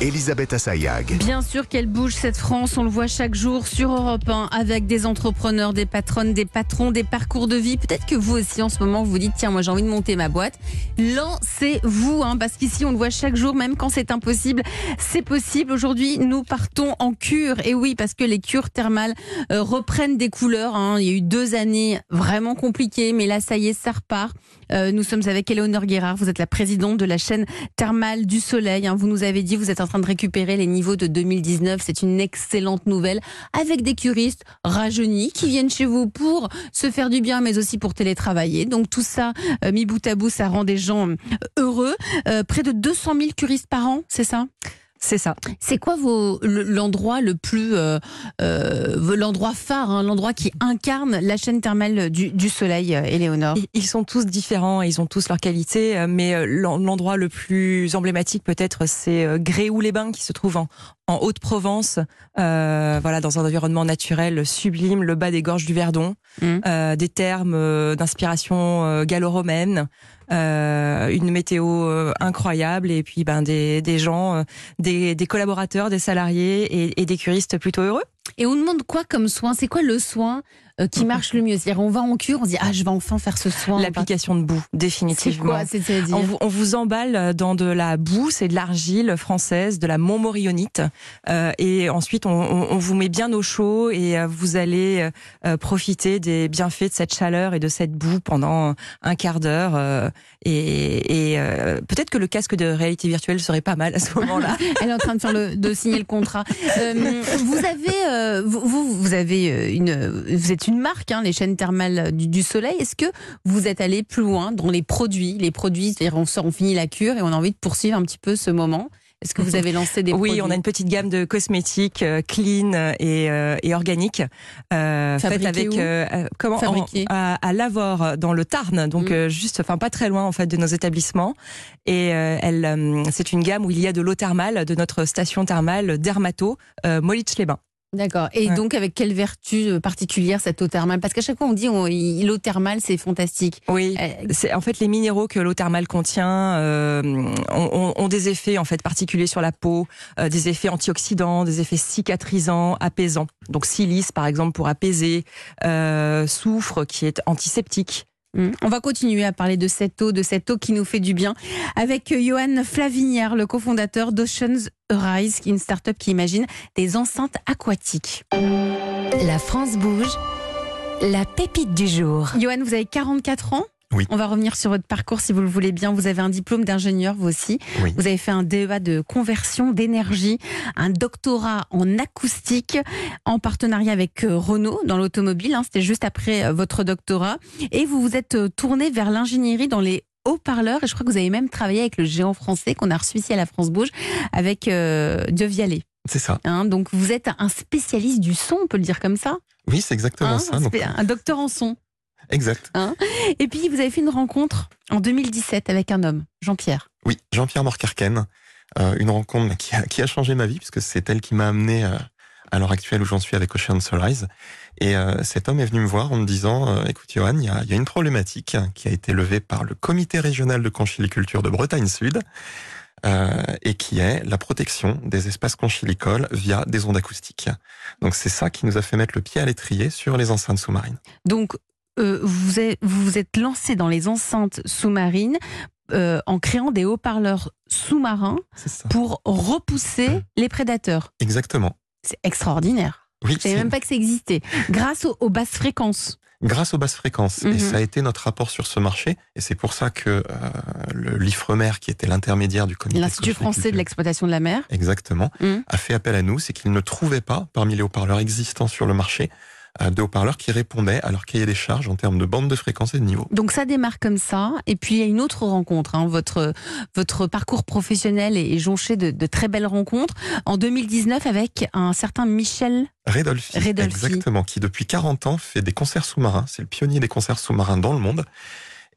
Elisabeth Assayag. Bien sûr qu'elle bouge cette France, on le voit chaque jour sur Europe 1 avec des entrepreneurs, des patronnes, des patrons, des parcours de vie. Peut-être que vous aussi en ce moment vous vous dites tiens moi j'ai envie de monter ma boîte. Lancez-vous hein, parce qu'ici on le voit chaque jour même quand c'est impossible, c'est possible. Aujourd'hui nous partons en cure et oui parce que les cures thermales euh, reprennent des couleurs. hein. Il y a eu deux années vraiment compliquées mais là ça y est ça repart. Euh, nous sommes avec Eleonore Guérard, vous êtes la présidente de la chaîne thermale du Soleil. hein. Vous nous avez dit, vous êtes en train de récupérer les niveaux de 2019. C'est une excellente nouvelle avec des curistes rajeunis qui viennent chez vous pour se faire du bien, mais aussi pour télétravailler. Donc tout ça, euh, mis bout à bout, ça rend des gens euh, heureux. Euh, près de 200 000 curistes par an, c'est ça? C'est ça. c'est quoi l'endroit le plus, euh, euh, l'endroit phare, hein, l'endroit qui incarne la chaîne thermale du, du soleil, euh, Éléonore? Ils- Ils sont tous différents, ils ont tous leurs qualités, euh, mais l'en- l'endroit le plus emblématique peut-être, c'est Gréoux-les-Bains qui se trouve en, en Haute-Provence, euh, voilà, dans un environnement naturel sublime, le bas des gorges du Verdon, Mhm. euh, des termes euh, d'inspiration gallo-romaine. Euh, une météo euh, incroyable et puis ben des, des gens, euh, des, des collaborateurs, des salariés et, et des curistes plutôt heureux. Et on demande quoi comme soin? C'est quoi le soin? Qui marche le mieux C'est-à-dire, on va en cure, on se dit ah je vais enfin faire ce soin. L'application de boue, c'est définitivement. quoi C'est-à-dire On vous, on vous emballe dans de la boue, c'est de l'argile française, de la montmorillonite, euh, et ensuite on, on- on vous met bien au chaud et euh, vous allez euh, profiter des bienfaits de cette chaleur et de cette boue pendant un quart d'heure. euh, et et, euh, peut-être que le casque de réalité virtuelle serait pas mal à ce moment-là. Elle est en train de faire le, de signer le contrat. Euh, vous avez, euh, vous, vous, avez euh, une, vous êtes une marque, hein, les chaînes thermales du, du soleil. Est-ce que vous êtes allé plus loin dans les produits, les produits, c'est-à-dire on sort, on finit la cure et on a envie de poursuivre un petit peu ce moment? Est-ce que vous avez lancé des oui, produits? on a une petite gamme de cosmétiques euh, clean et, euh, et organiques, euh, faites avec où? euh, euh, comment en- à, à Lavore dans le Tarn, donc Mm. juste, enfin pas très loin en fait de nos établissements. Et elle, c'est une gamme où il y a de l'eau thermale de notre station thermale Dermato, euh, Molich-les-Bains. D'accord. Et Ouais. donc, avec quelle vertu euh, particulière cette eau thermale? Parce qu'à chaque fois, on dit on- l'eau thermale, c'est fantastique. Oui. Euh, C'est en fait les minéraux que l'eau thermale contient euh, ont des effets en fait particuliers sur la peau, euh, des effets antioxydants, des effets cicatrisants, apaisants. Donc silice par exemple pour apaiser, euh, soufre qui est antiseptique. Mm. On va continuer à parler de cette eau, de cette eau qui nous fait du bien, avec Johan Flavinière, le cofondateur d'Oceans Rise, une start-up qui imagine des enceintes aquatiques. la France bouge. La pépite du jour. Johan, vous avez 44 ans Oui. On va revenir sur votre parcours si vous le voulez bien. Vous avez un diplôme d'ingénieur, vous aussi. Oui. Vous avez fait un DEA de conversion d'énergie, un doctorat en acoustique en partenariat avec euh, Renault dans l'automobile. hein. C'était juste après euh, votre doctorat. Et vous vous êtes euh, tourné vers l'ingénierie dans les haut-parleurs. Et je crois que vous avez même travaillé avec le géant français qu'on a reçu ici à la France Bouge avec euh, De Vialet. C'est ça. hein. donc vous êtes un spécialiste du son, on peut le dire comme ça? Oui, c'est exactement hein. ça. Donc, un docteur en son. Exact. Et puis, vous avez fait une rencontre en 2017 avec un homme, Jean-Pierre. Oui, Jean-Pierre Morcarken. euh, une rencontre qui a, qui a changé ma vie, puisque c'est elle qui m'a amené euh, à l'heure actuelle où j'en suis avec Ocean Sunrise. Et euh, cet homme est venu me voir en me disant, écoute Johan, il y a, y a une problématique qui a été levée par le comité régional de conchiliculture de Bretagne Sud, et qui est la protection des espaces conchilicoles via des ondes acoustiques. Donc c'est ça qui nous a fait mettre le pied à l'étrier sur les enceintes sous-marines. Donc, euh, vous êtes, vous vous êtes lancé dans les enceintes sous-marines euh, en créant des haut-parleurs sous-marins pour repousser les prédateurs. Exactement. C'est extraordinaire. Oui, Je savais c'est- même pas que ça existait. Grâce aux, aux basses fréquences. grâce aux basses fréquences. Mhm. Et ça a été notre rapport sur ce marché. Et c'est pour ça que euh, le l'IFREMER, qui était l'intermédiaire du comité L'Institut français de l'exploitation de la mer. Exactement, Mhm. a fait appel à nous, c'est qu'il ne trouvait pas, parmi les haut-parleurs existants sur le marché, de haut-parleurs qui répondaient à leur cahier des charges en termes de bande de fréquence et de niveau. Donc ça démarre comme ça, et puis il y a une autre rencontre. hein. Votre votre parcours professionnel est jonché de, de très belles rencontres. En 2019 avec un certain Michel. Redolphi. exactement, qui depuis 40 ans fait des concerts sous-marins. C'est le pionnier des concerts sous-marins dans le monde.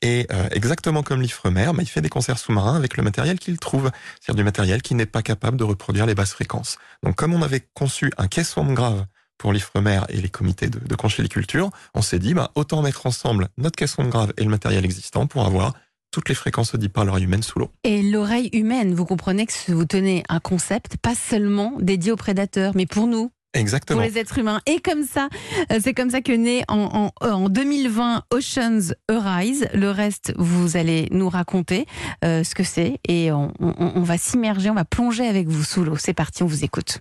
Et euh, exactement comme l'Ifremer, bah, il fait des concerts sous-marins avec le matériel qu'il trouve, c'est-à-dire du matériel qui n'est pas capable de reproduire les basses fréquences. Donc comme on avait conçu un caisson grave pour l'Ifremer et les comités de, de conchiliculture, on s'est dit bah, autant mettre ensemble notre caisson grave et le matériel existant pour avoir toutes les fréquences audibles par l'oreille humaine sous l'eau. Et l'oreille humaine, vous comprenez que vous tenez un concept pas seulement dédié aux prédateurs, mais pour nous, Exactement. pour les êtres humains. Et comme ça, euh, c'est comme ça que naît en, en, en 2020 Oceans Arise. Le reste, vous allez nous raconter euh, ce que c'est et on, on- on va s'immerger, on va plonger avec vous sous l'eau. C'est parti, on vous écoute.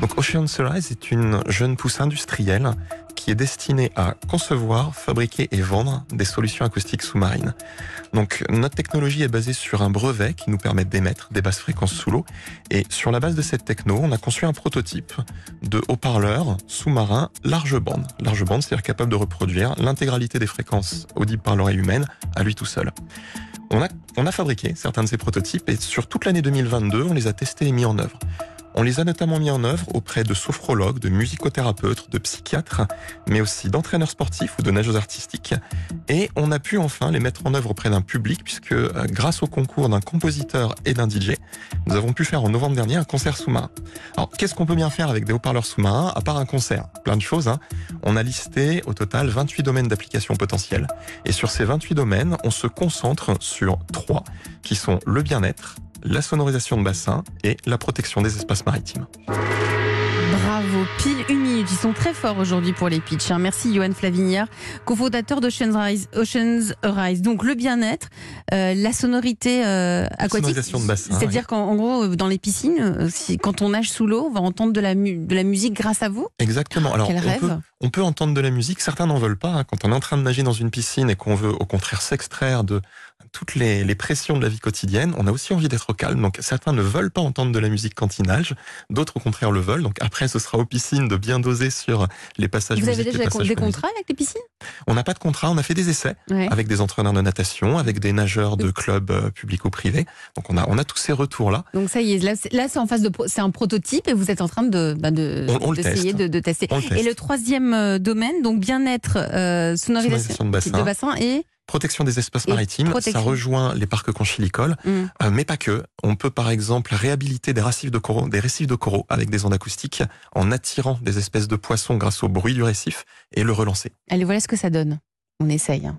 Donc Ocean Sunrise est une jeune pousse industrielle qui est destinée à concevoir, fabriquer et vendre des solutions acoustiques sous-marines. Donc notre technologie est basée sur un brevet qui nous permet d'émettre des basses fréquences sous l'eau. Et sur la base de cette techno, on a conçu un prototype de haut-parleur sous-marin large bande. Large bande, c'est-à-dire capable de reproduire l'intégralité des fréquences audibles par l'oreille humaine à lui tout seul. On a, on a fabriqué certains de ces prototypes et sur toute l'année 2022, on les a testés et mis en œuvre. On les a notamment mis en œuvre auprès de sophrologues, de musicothérapeutes, de psychiatres, mais aussi d'entraîneurs sportifs ou de nageurs artistiques. Et on a pu enfin les mettre en œuvre auprès d'un public, puisque euh, grâce au concours d'un compositeur et d'un DJ, nous avons pu faire en novembre dernier un concert sous-marin. Alors, qu'est-ce qu'on peut bien faire avec des haut-parleurs sous-marins, à part un concert Plein de choses. Hein. On a listé au total 28 domaines d'application potentiels. Et sur ces 28 domaines, on se concentre sur trois, qui sont le bien-être, la sonorisation de bassin et la protection des espaces maritimes. Bravo, pile une minute. Ils sont très forts aujourd'hui pour les pitchs. hein. Merci Johan Flavinière, cofondateur d'Oceans Rise, Oceans Rise. Donc le bien-être, euh, la sonorité euh, aquatique. Sonorisation de bassin, C'est-à-dire qu'en en gros, dans les piscines, euh, si, quand on nage sous l'eau, on va entendre de la, mu- de la musique grâce à vous. Exactement. Alors, Quel on rêve. peut, on peut entendre de la musique, certains n'en veulent pas. hein. Quand on est en train de nager dans une piscine et qu'on veut au contraire s'extraire de toutes les, les pressions de la vie quotidienne, on a aussi envie d'être au calme. Donc certains ne veulent pas entendre de la musique nagent, d'autres au contraire le veulent. Donc après, ce sera aux piscines de bien doser sur les passages Vous avez musique, déjà des contrats avec les piscines? On n'a pas de contrat, on a fait des essais Ouais. avec des entraîneurs de natation, avec des nageurs de clubs euh, publics ou privés. Donc on a, on a tous ces retours-là. Donc ça y est, là, c'est- en phase de, c'est un prototype et vous êtes en train de, bah, de On- on teste. de, de tester. On. Et le troisième euh, domaine, donc bien-être, euh, sonorisation, de bassin. de bassin et Protection des espaces Et maritimes, protection. ça rejoint les parcs conchilicoles. Hum. Euh, mais pas que. On peut par exemple réhabiliter des récifs de coraux, des récifs de coraux avec des ondes acoustiques en attirant des espèces de poissons grâce au bruit du récif et le relancer. allez voilà ce que ça donne. On essaye. hein.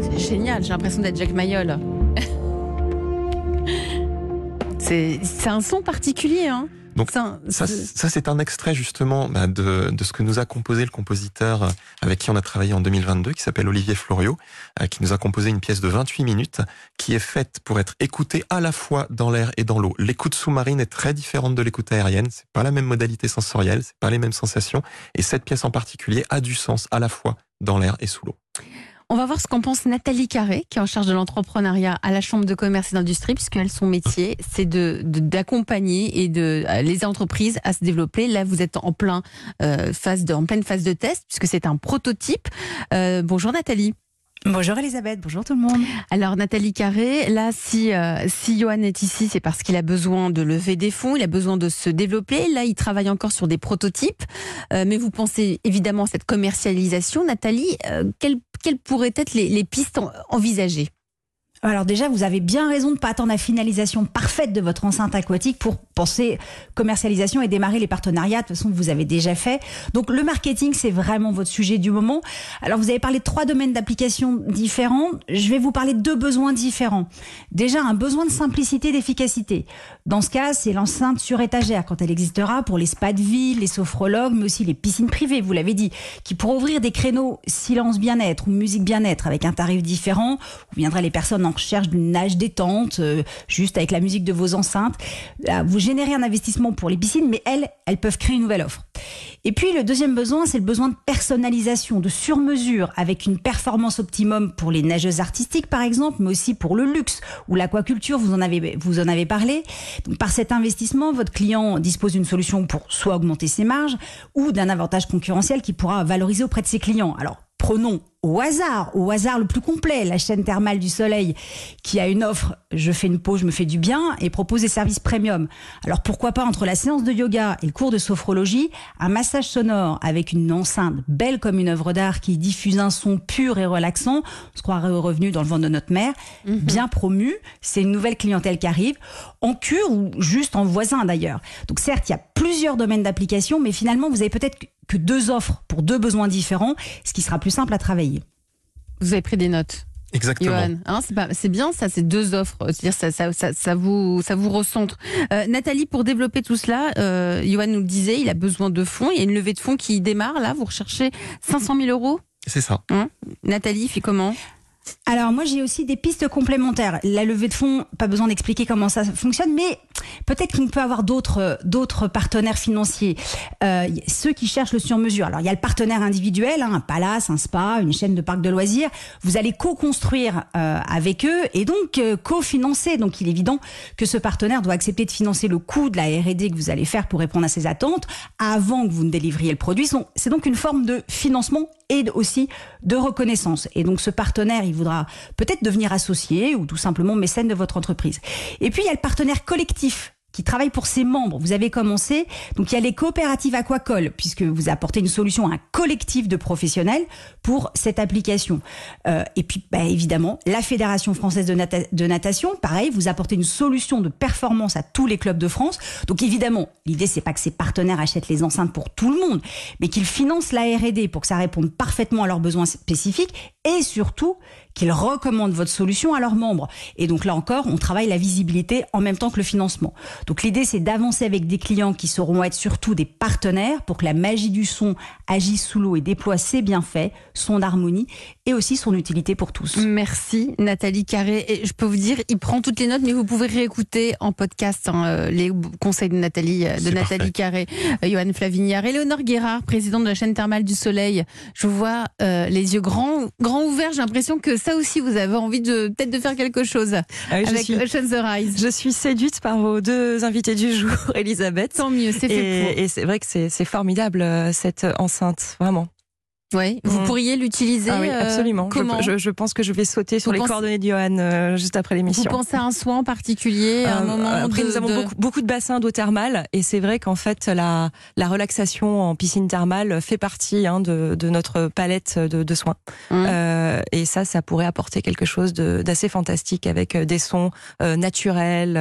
C'est génial, j'ai l'impression d'être Jack Mayol. C'est un son particulier. Hein. Donc, Ça, c'est- ça c'est un extrait justement bah, de, de ce que nous a composé le compositeur euh, avec qui on a travaillé en 2022, qui s'appelle Olivier Florio, euh, qui nous a composé une pièce de 28 minutes, qui est faite pour être écoutée à la fois dans l'air et dans l'eau. L'écoute sous-marine est très différente de l'écoute aérienne, c'est pas la même modalité sensorielle, c'est pas les mêmes sensations, et cette pièce en particulier a du sens à la fois dans l'air et sous l'eau. On va voir ce qu'en pense Nathalie Carré, qui est en charge de l'entrepreneuriat à la Chambre de commerce et d'industrie, puisqu'elle, son métier, c'est de d'accompagner et de euh, les entreprises à se développer. Là, vous êtes en plein euh, phase de, en pleine phase de test, puisque c'est un prototype. Euh, bonjour Nathalie. Bonjour Elisabeth, bonjour tout le monde. Alors Nathalie Carré, là, si euh, si Johan est ici, c'est parce qu'il a besoin de lever des fonds, il a besoin de se développer. Là, il travaille encore sur des prototypes, Euh, mais vous pensez évidemment à cette commercialisation. Nathalie, euh, quelles, quelles pourraient être les, les pistes en- envisagées? Alors déjà, vous avez bien raison de ne pas attendre la finalisation parfaite de votre enceinte aquatique pour penser commercialisation et démarrer les partenariats. De toute façon, vous avez déjà fait. Donc le marketing, c'est vraiment votre sujet du moment. Alors vous avez parlé de trois domaines d'application différents. Je vais vous parler de deux besoins différents. Déjà, un besoin de simplicité et d'efficacité. Dans ce cas, c'est l'enceinte sur étagère quand elle existera pour les spas de ville, les sophrologues, mais aussi les piscines privées, vous l'avez dit, qui pourront ouvrir des créneaux silence bien-être ou musique bien-être avec un tarif différent, où viendraient les personnes en recherche d'une nage détente, euh, juste avec la musique de vos enceintes. Vous générez un investissement pour les piscines, mais elles, elles peuvent créer une nouvelle offre. Et puis le deuxième besoin, c'est le besoin de personnalisation, de sur-mesure, avec une performance optimum pour les nageuses artistiques par exemple, mais aussi pour le luxe ou l'aquaculture, vous en avez vous en avez parlé. Par cet investissement, votre client dispose d'une solution pour soit augmenter ses marges ou d'un avantage concurrentiel qui pourra valoriser auprès de ses clients. Alors Prenons au hasard, au hasard le plus complet, la chaîne thermale du Soleil, qui a une offre, je fais une pause, je me fais du bien, et propose des services premium. Alors pourquoi pas entre la séance de yoga et le cours de sophrologie, un massage sonore avec une enceinte belle comme une œuvre d'art qui diffuse un son pur et relaxant, on se croirait revenu dans le ventre de notre mère, bien promu, c'est une nouvelle clientèle qui arrive, en cure ou juste en voisin d'ailleurs. Donc certes, il y a plusieurs domaines d'application, mais finalement, vous avez peut-être que deux offres pour deux besoins différents, ce qui sera plus simple à travailler. Vous avez pris des notes. Exactement. Johan, hein, c'est, bien ça, c'est deux offres. C'est-à-dire ça, ça, ça, ça vous, ça vous recentre. Euh, Nathalie, pour développer tout cela, euh, Johan nous le disait, il a besoin de fonds. Il y a une levée de fonds qui démarre là. Vous recherchez 500 000 euros? C'est ça. Nathalie, fait comment? Alors moi j'ai aussi des pistes complémentaires. La levée de fonds, pas besoin d'expliquer comment ça fonctionne, mais peut-être qu'il peut avoir d'autres d'autres partenaires financiers. Euh, ceux qui cherchent le sur-mesure. Alors il y a le partenaire individuel, hein, un palace, un spa, une chaîne de parcs de loisirs. Vous allez co-construire euh, avec eux et donc euh, co-financer. Donc il est évident que ce partenaire doit accepter de financer le coût de la R&D que vous allez faire pour répondre à ses attentes avant que vous ne délivriez le produit. C'est donc une forme de financement et aussi de reconnaissance. Et donc ce partenaire, il voudra peut-être devenir associé ou tout simplement mécène de votre entreprise. Et puis il y a le partenaire collectif qui travaille pour ses membres. Vous avez commencé, donc il y a les coopératives aquacoles, puisque vous apportez une solution à un collectif de professionnels pour cette application. Euh, et puis, bah, évidemment, la Fédération française de, nata- de natation, pareil, vous apportez une solution de performance à tous les clubs de France. Donc évidemment, l'idée c'est pas que ces partenaires achètent les enceintes pour tout le monde, mais qu'ils financent la R&D pour que ça réponde parfaitement à leurs besoins spécifiques et surtout qu'ils recommandent votre solution à leurs membres. Et donc là encore, on travaille la visibilité en même temps que le financement. Donc l'idée, c'est d'avancer avec des clients qui sauront être surtout des partenaires pour que la magie du son agisse sous l'eau et déploie ses bienfaits, son harmonie et aussi son utilité pour tous. Merci Nathalie Carré. Et je peux vous dire, il prend toutes les notes, mais vous pouvez réécouter en podcast hein, euh, les conseils de Nathalie, euh, de Nathalie Carré, euh, Johan Flavignard, Éléonore Guérard, présidente de la chaîne thermale du Soleil. Je vous vois euh, les yeux grands, grands ouverts. J'ai l'impression que ça aussi, vous avez envie de peut-être de faire quelque chose Ah oui, avec suis, Ocean the Rise. je suis séduite par vos deux invités du jour, Elisabeth. Tant mieux, c'est fait pour. Et, c'est vrai que c'est c'est formidable euh, cette enceinte, vraiment. Ouais. Vous Mm. pourriez l'utiliser Ah oui, euh, absolument. Je- Comment je, je pense que je vais sauter sur Vous les coordonnées de Johan euh, juste après Vous l'émission. pensez à un soin en particulier, à un Euh, moment Après, de- nous avons de- beaucoup, beaucoup de bassins d'eau thermale et c'est vrai qu'en fait, la, la relaxation en piscine thermale fait partie hein, de, de notre palette de, de soins. Euh, et ça, ça pourrait apporter quelque chose d'assez fantastique avec des sons naturels.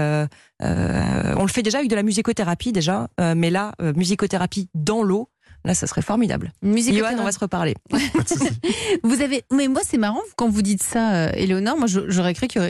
on le fait déjà avec de la musicothérapie déjà, mais là, musicothérapie dans l'eau. Là, ça serait formidable. Musique Johan, on va se reparler. Vous avez, mais moi c'est marrant quand vous dites ça, euh, Éléonore. Moi je- j'aurais cru qu'il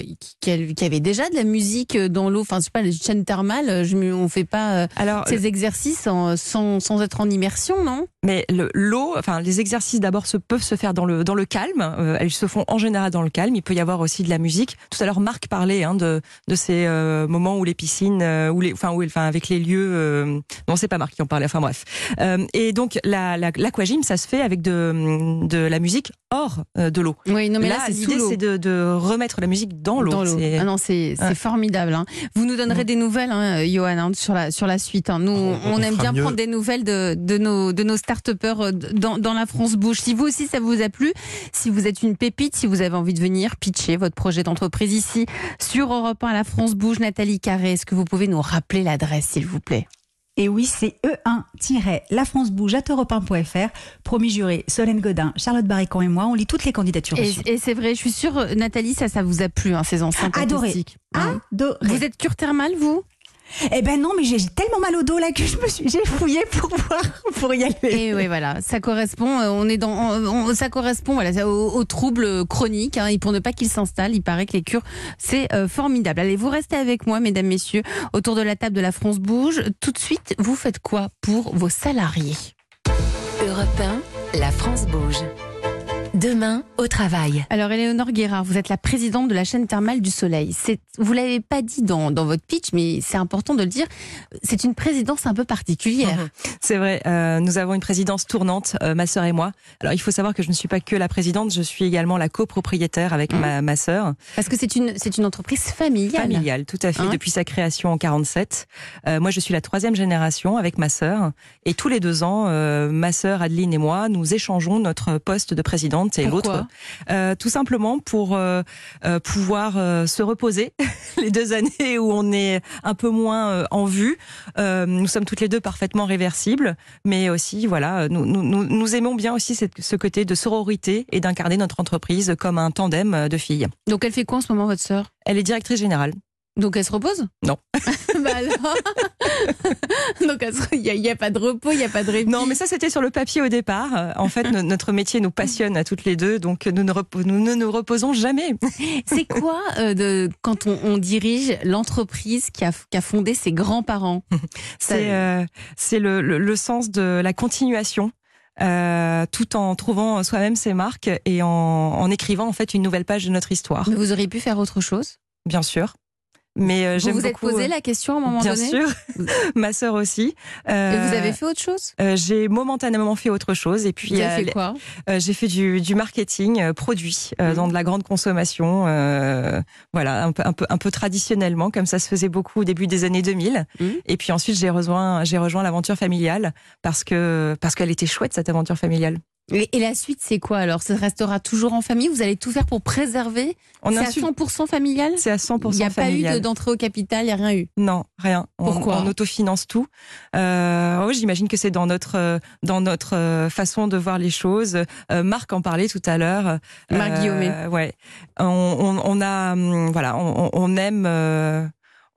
y avait déjà de la musique euh, dans l'eau. Enfin, je sais pas, les chaînes thermales. euh, Je, on fait pas euh, Alors, ces exercices en- sans, sans être en immersion, non? Mais le- l'eau, enfin les exercices d'abord se peuvent se faire dans le dans le calme. Euh, elles se font en général dans le calme. Il peut y avoir aussi de la musique. Tout à l'heure, Marc parlait hein, de de ces euh, moments où les piscines, euh, où les, enfin où, enfin avec les lieux. Euh, non, c'est pas Marc qui en parlait. Enfin bref. Euh, et donc la la- l'aquagym, ça se fait avec de de la musique hors euh, de l'eau. Oui, non mais là, l'idée c'est de, de remettre la musique dans l'eau. Dans l'eau. C'est- Ah non, c'est Ouais. formidable. hein. Vous nous donnerez des nouvelles, hein, Johan, hein, sur la sur la suite. hein. Nous, On- on, on aime bien mieux. prendre des nouvelles de, de nos de nos start-upers euh, dans, dans la France bouge. Si vous aussi ça vous a plu, si vous êtes une pépite, si vous avez envie de venir pitcher votre projet d'entreprise ici sur Europe 1 à la France bouge, Nathalie Carré, est-ce que vous pouvez nous rappeler l'adresse, s'il vous plaît? Et oui, c'est E1-La France Bouge à europe1.fr. Promis juré, Solène Godin, Charlotte Barricon et moi, on lit toutes les candidatures Et, et c'est vrai, je suis sûre, Nathalie, ça, ça vous a plu, hein, ces enceintes Adoré. Adoré. Vous êtes cure thermale, vous? Eh ben non, mais j'ai tellement mal au dos là que je me suis, j'ai fouillé pour voir, pour y aller. Et oui, voilà, ça correspond. euh, On est dans, on- ça correspond, voilà, ça- aux, aux troubles chroniques. Hein, et pour ne pas qu'ils s'installent, il paraît que les cures, c'est euh, formidable. Allez, vous restez avec moi, mesdames, messieurs, autour de la table de la France bouge. Tout de suite, vous faites quoi pour vos salariés? Europe 1, la France bouge. Demain, au travail. Alors, Éléonore Guérard, vous êtes la présidente de la chaîne thermale du Soleil. C'est, vous l'avez pas dit dans, dans votre pitch, mais c'est important de le dire. C'est une présidence un peu particulière. C'est vrai, euh, nous avons une présidence tournante, euh, ma sœur et moi. Alors il faut savoir que je ne suis pas que la présidente, je suis également la copropriétaire avec Mmh. ma, ma sœur. Parce que c'est une, c'est une entreprise familiale. Familiale, tout à fait, Hein depuis sa création en 47. Euh, moi, je suis la troisième génération avec ma sœur. Et tous les deux ans, euh, ma sœur Adeline et moi, nous échangeons notre poste de présidente et l'autre. Euh, tout simplement pour euh, euh, pouvoir se reposer les deux années où on est un peu moins en vue. Nous sommes toutes les deux parfaitement réversibles, mais aussi voilà, nous, nous, nous, nous aimons bien aussi cette- ce côté de sororité et d'incarner notre entreprise comme un tandem de filles. Donc elle fait quoi en ce moment, votre sœur? Elle est directrice générale. Donc elle se repose? Non. bah alors Donc il n'y a, il y a pas de repos, il n'y a pas de répit. Non, mais ça c'était sur le papier au départ. Euh, En fait, no- notre métier nous passionne à toutes les deux, donc nous ne, nous ne nous reposons jamais. C'est quoi euh, de, quand on, on dirige l'entreprise qui a, qui a fondé ses grands-parents? C'est euh, c'est le, le, le sens de la continuation. euh, tout en trouvant soi-même ses marques et en, en écrivant en fait une nouvelle page de notre histoire, Mais Vous auriez pu faire autre chose? Bien sûr. Mais euh, Vous j'aime vous êtes beaucoup. posé euh, la question à un moment bien donné sûr, ma sœur aussi. Et Euh, vous avez fait autre chose? euh, J'ai momentanément fait autre chose et puis Vous euh, avez fait quoi? Euh, j'ai fait du, du marketing euh, produit euh, Mhm. dans de la grande consommation, euh, voilà, un peu, un peu, un peu traditionnellement, comme ça se faisait beaucoup au début des années 2000. Mhm. Et puis ensuite, j'ai rejoint, j'ai rejoint l'aventure familiale parce que parce qu'elle était chouette cette aventure familiale. Et, et la suite, c'est quoi alors? Ça restera toujours en famille? Vous allez tout faire pour préserver C'est à insulte- 100% familial? C'est à 100% Il n'y a pas eu familial. de- d'entrée au capital, il n'y a rien eu? Non, rien. On- Pourquoi? on, autofinance tout. Euh, oui, j'imagine que c'est dans notre euh, dans notre euh, façon de voir les choses. Euh, Marc en parlait tout à l'heure. Marc Euh, Guillaumet. Ouais. On, on, on a hum, voilà, on, aime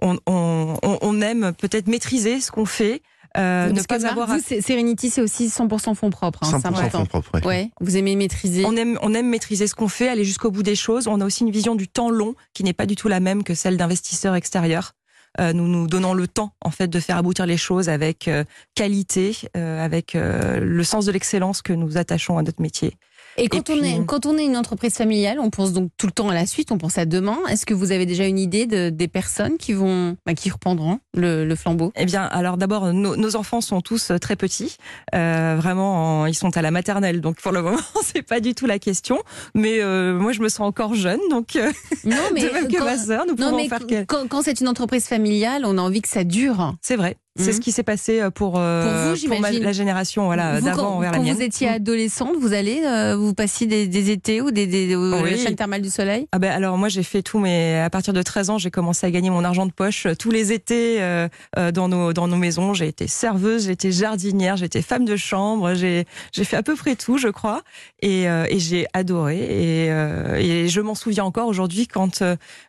on, on, on- on aime peut-être maîtriser ce qu'on fait. Euh, ne pas avoir à vous, c'est- Serenity, c'est aussi 100% fonds propres. hein, c'est 100% important. fonds propres. ouais. Ouais, vous aimez maîtriser. On aime, on aime maîtriser ce qu'on fait, aller jusqu'au bout des choses. On a aussi une vision du temps long qui n'est pas du tout la même que celle d'investisseurs extérieurs. Euh, nous nous donnons le temps en fait de faire aboutir les choses avec euh, qualité, euh, avec euh, le sens de l'excellence que nous attachons à notre métier. Et quand, Et on puis- est, quand on est une entreprise familiale, on pense donc tout le temps à la suite, on pense à demain. Est-ce que vous avez déjà une idée de, des personnes qui vont, bah, qui reprendront le, le flambeau? Eh bien, alors d'abord, nos, nos enfants sont tous euh, très petits, euh, vraiment, en- ils sont à la maternelle, donc pour le moment, c'est pas du tout la question. Mais euh, moi, je me sens encore jeune, donc euh, Non, de même que quand, ma sœur, nous non, pouvons mais faire. quand c'est une entreprise familiale, on a envie que ça dure. C'est vrai. C'est Mhm. ce qui s'est passé euh, pour, euh, Pour vous, ma- j'imagine. la génération voilà, d'avant quand, vers la quand mienne. vous étiez adolescente, vous allez, euh, vous passiez des, des étés ou des, des Oui. la chaîne thermale du soleil? Ah ben alors moi j'ai fait tout mais à partir de 13 ans j'ai commencé à gagner mon argent de poche euh, tous les étés euh, euh, dans nos dans nos maisons j'ai été serveuse j'ai été jardinière j'ai été femme de chambre j'ai j'ai fait à peu près tout je crois et, euh, et j'ai adoré et, euh, et je m'en souviens encore aujourd'hui quand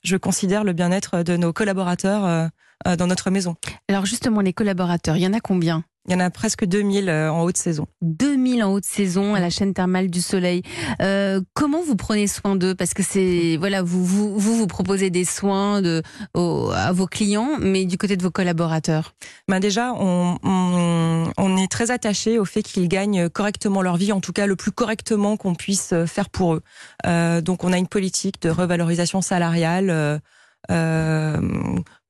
je considère le bien-être de nos collaborateurs dans notre maison Alors justement, les collaborateurs, il y en a combien? Il y en a presque 2000 euh, en haute saison 2000 en haute saison à la chaîne thermale du Soleil. Euh, comment vous prenez soin d'eux? Parce que c'est voilà, vous, vous vous vous proposez des soins de à vos clients, mais du côté de vos collaborateurs? Ben déjà, on, on, on est très attaché au fait qu'ils gagnent correctement leur vie, en tout cas le plus correctement qu'on puisse faire pour eux. Euh, donc, on a une politique de revalorisation salariale euh, euh,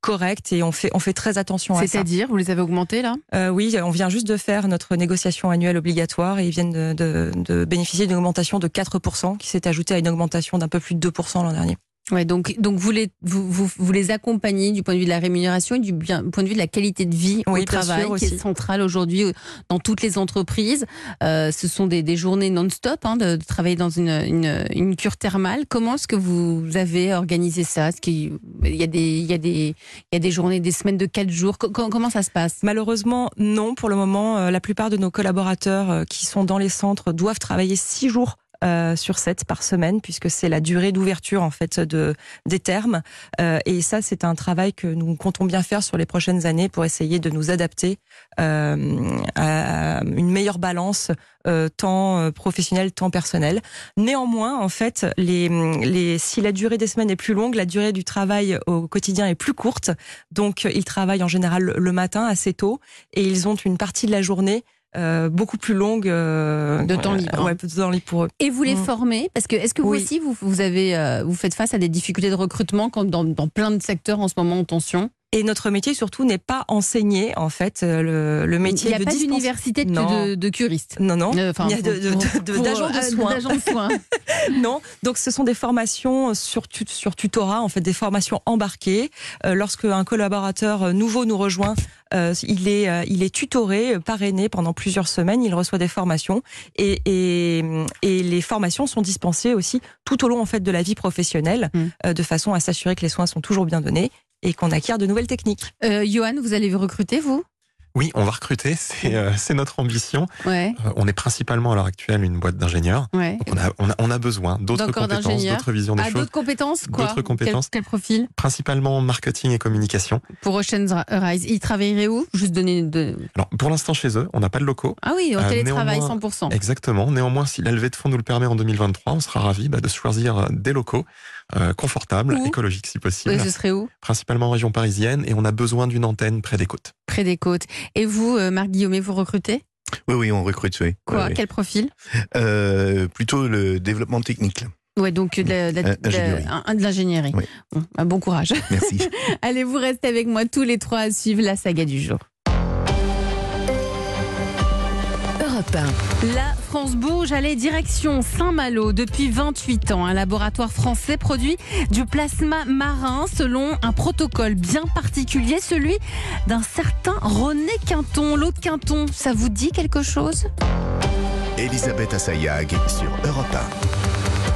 correcte et on fait, on fait très attention à ça. C'est-à-dire, vous les avez augmentés là? Euh, oui, on vient juste de faire notre négociation annuelle obligatoire et ils viennent de, de, de bénéficier d'une augmentation de 4% qui s'est ajoutée à une augmentation d'un peu plus de 2% l'an dernier. Ouais, donc donc vous les vous, vous, vous les accompagnez du point de vue de la rémunération et du bien, point de vue de la qualité de vie Oui, au travail qui est centrale aujourd'hui euh, dans toutes les entreprises. Euh, ce sont des, des journées non-stop hein, de, de travailler dans une, une, une cure thermale. Comment est-ce que vous avez organisé ça? Est-ce qu'il y a des il y a des il y a des journées, des semaines de quatre jours? Co- co- Comment ça se passe? Malheureusement, non. Pour le moment, euh, la plupart de nos collaborateurs qui sont dans les centres doivent travailler six jours euh, sur 7 par semaine, puisque c'est la durée d'ouverture en fait de des termes. Euh, et ça, c'est un travail que nous comptons bien faire sur les prochaines années pour essayer de nous adapter euh, à une meilleure balance euh, tant euh, professionnel, tant personnel. Néanmoins, en fait, les, les, si la durée des semaines est plus longue, la durée du travail au quotidien est plus courte. Donc, ils travaillent en général le matin assez tôt et ils ont une partie de la journée euh, beaucoup plus longue euh, De temps libre, hein. Ouais, de temps libre pour eux. Et vous les Mm. formez Parce que est-ce que vous Oui. aussi vous, vous avez euh, vous faites face à des difficultés de recrutement quand dans, dans plein de secteurs en ce moment en tension? Et notre métier surtout n'est pas enseigné en fait euh, le, le Il métier n'y a de pas dispense- d'université de, de, de curiste. Non, non. Euh, enfin, Il y a de- de- d'agents de euh, soins. de soins. Non, donc ce sont des formations sur, sur tutorat, en fait, des formations embarquées. Euh, lorsque un collaborateur nouveau nous rejoint, euh, il, est, euh, il est tutoré, parrainé pendant plusieurs semaines, il reçoit des formations et, et, et les formations sont dispensées aussi tout au long en fait de la vie professionnelle, Mm. de façon à s'assurer que les soins sont toujours bien donnés et qu'on acquiert de nouvelles techniques. Euh, Johan, vous allez vous recruter, vous? Oui, on va recruter, c'est euh, notre ambition. Ouais, Euh, on est principalement à l'heure actuelle une boîte d'ingénieurs. ouais. On a, on a, on a besoin d'autres compétences, d'autres visions des Ah, choses, d'autres compétences, quoi D'autres compétences. Quel, quel profil? Principalement marketing et communication. pour Ocean's Rise Ils travailleraient où? Juste donner de... Alors pour l'instant chez eux, on n'a pas de locaux. Ah oui, au Euh, télétravail néanmoins- 100%. Exactement. Néanmoins, si la levée de fonds nous le permet en 2023, on sera ravis bah, de choisir des locaux euh, confortables, Où écologiques si possible, Oui, ce serait où principalement en région parisienne, et on a besoin d'une antenne près des côtes. Près des côtes. Et vous, euh, Marc Guillaumet, vous recrutez? Oui, oui, on recrute, oui. Quoi? Oui, oui. Quel profil? Euh, Plutôt le développement technique. Ouais, donc de, Euh, l'ingénierie. Oui. Bon, bah, bon courage. Merci. Allez, vous restez avec moi tous les trois à suivre la saga du jour. Europe 1. La France bouge, allez, direction Saint-Malo. Depuis 28 ans, un laboratoire français produit du plasma marin selon un protocole bien particulier, celui d'un certain René Quinton. L'autre Quinton, ça vous dit quelque chose? Elisabeth Assayag sur Europe 1.